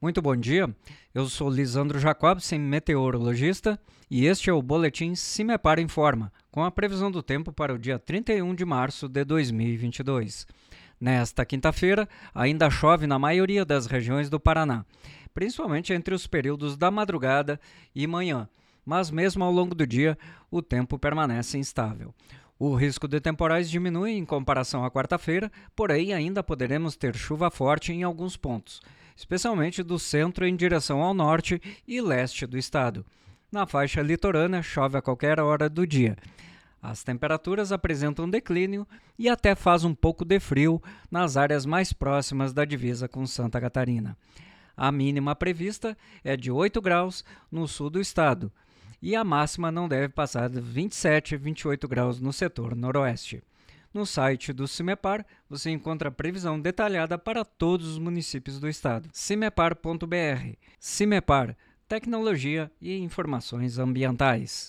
Muito bom dia, eu sou Lisandro Jacobsen, meteorologista, e este é o Boletim Cimepar Informa, com a previsão do tempo para o dia 31 de março de 2022. Nesta quinta-feira, ainda chove na maioria das regiões do Paraná, principalmente entre os períodos da madrugada e manhã, mas mesmo ao longo do dia o tempo permanece instável. O risco de temporais diminui em comparação à quarta-feira, porém ainda poderemos ter chuva forte em alguns pontos especialmente do centro em direção ao norte e leste do estado. Na faixa litorânea, chove a qualquer hora do dia. As temperaturas apresentam declínio e até faz um pouco de frio nas áreas mais próximas da divisa com Santa Catarina. A mínima prevista é de 8 graus no sul do estado e a máxima não deve passar de 27 a 28 graus no setor noroeste. No site do CIMEPAR, você encontra a previsão detalhada para todos os municípios do estado. cimepar.br. CIMEPAR Tecnologia e Informações Ambientais.